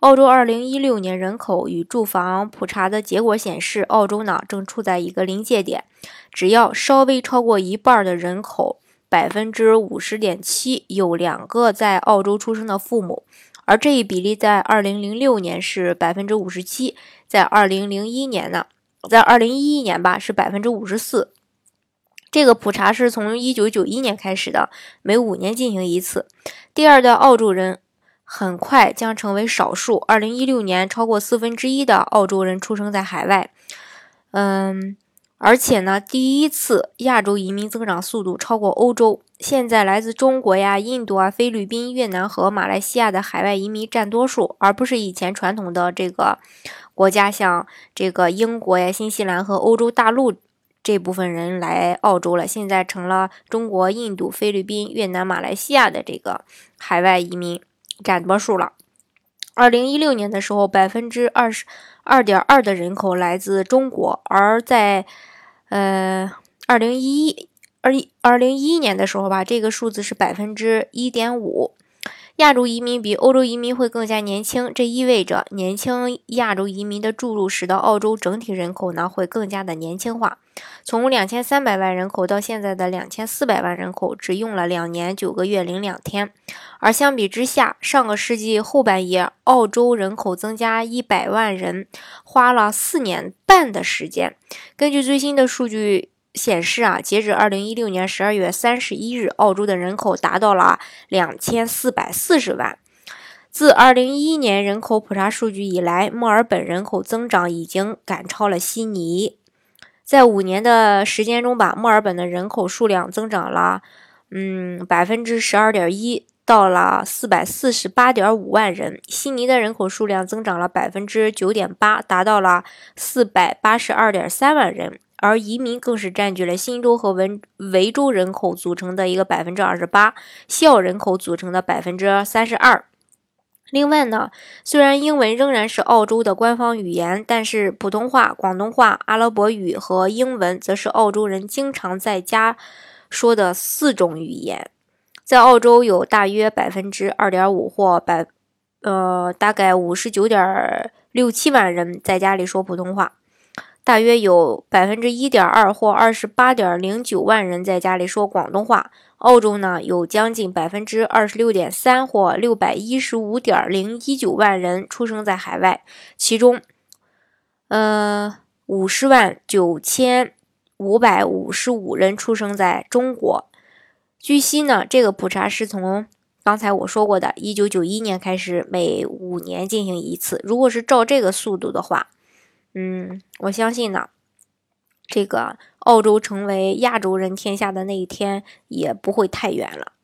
澳洲二零一六年人口与住房普查的结果显示，澳洲呢正处在一个临界点，只要稍微超过一半的人口，百分之五十点七有两个在澳洲出生的父母，而这一比例在二零零六年是百分之五十七，在二零零一年呢，在二零一一年吧是百分之五十四。这个普查是从一九九一年开始的，每五年进行一次。第二的澳洲人。很快将成为少数。二零一六年，超过四分之一的澳洲人出生在海外。嗯，而且呢，第一次亚洲移民增长速度超过欧洲。现在来自中国呀、印度啊、菲律宾、越南和马来西亚的海外移民占多数，而不是以前传统的这个国家，像这个英国呀、新西兰和欧洲大陆这部分人来澳洲了。现在成了中国、印度、菲律宾、越南、马来西亚的这个海外移民。占多数了。二零一六年的时候，百分之二十二点二的人口来自中国，而在呃二零一一二一二零一一年的时候吧，这个数字是百分之一点五。亚洲移民比欧洲移民会更加年轻，这意味着年轻亚洲移民的注入，使得澳洲整体人口呢会更加的年轻化。从两千三百万人口到现在的两千四百万人口，只用了两年九个月零两天。而相比之下，上个世纪后半叶，澳洲人口增加一百万人花了四年半的时间。根据最新的数据。显示啊，截止二零一六年十二月三十一日，澳洲的人口达到了两千四百四十万。自二零一一年人口普查数据以来，墨尔本人口增长已经赶超了悉尼。在五年的时间中吧，墨尔本的人口数量增长了，嗯，百分之十二点一，到了四百四十八点五万人。悉尼的人口数量增长了百分之九点八，达到了四百八十二点三万人。而移民更是占据了新州和维维州人口组成的一个百分之二十八，西澳人口组成的百分之三十二。另外呢，虽然英文仍然是澳洲的官方语言，但是普通话、广东话、阿拉伯语和英文则是澳洲人经常在家说的四种语言。在澳洲，有大约百分之二点五或百呃大概五十九点六七万人在家里说普通话。大约有百分之一点二或二十八点零九万人在家里说广东话。澳洲呢，有将近百分之二十六点三或六百一十五点零一九万人出生在海外，其中，呃，五十万九千五百五十五人出生在中国。据悉呢，这个普查是从刚才我说过的一九九一年开始，每五年进行一次。如果是照这个速度的话，嗯，我相信呢，这个澳洲成为亚洲人天下的那一天也不会太远了。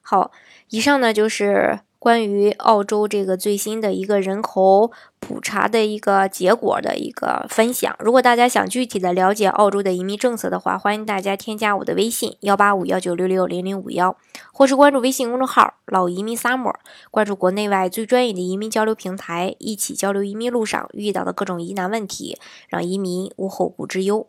好，以上呢就是。关于澳洲这个最新的一个人口普查的一个结果的一个分享，如果大家想具体的了解澳洲的移民政策的话，欢迎大家添加我的微信幺八五幺九六六零零五幺，或是关注微信公众号“老移民 summer”，关注国内外最专业的移民交流平台，一起交流移民路上遇到的各种疑难问题，让移民无后顾之忧。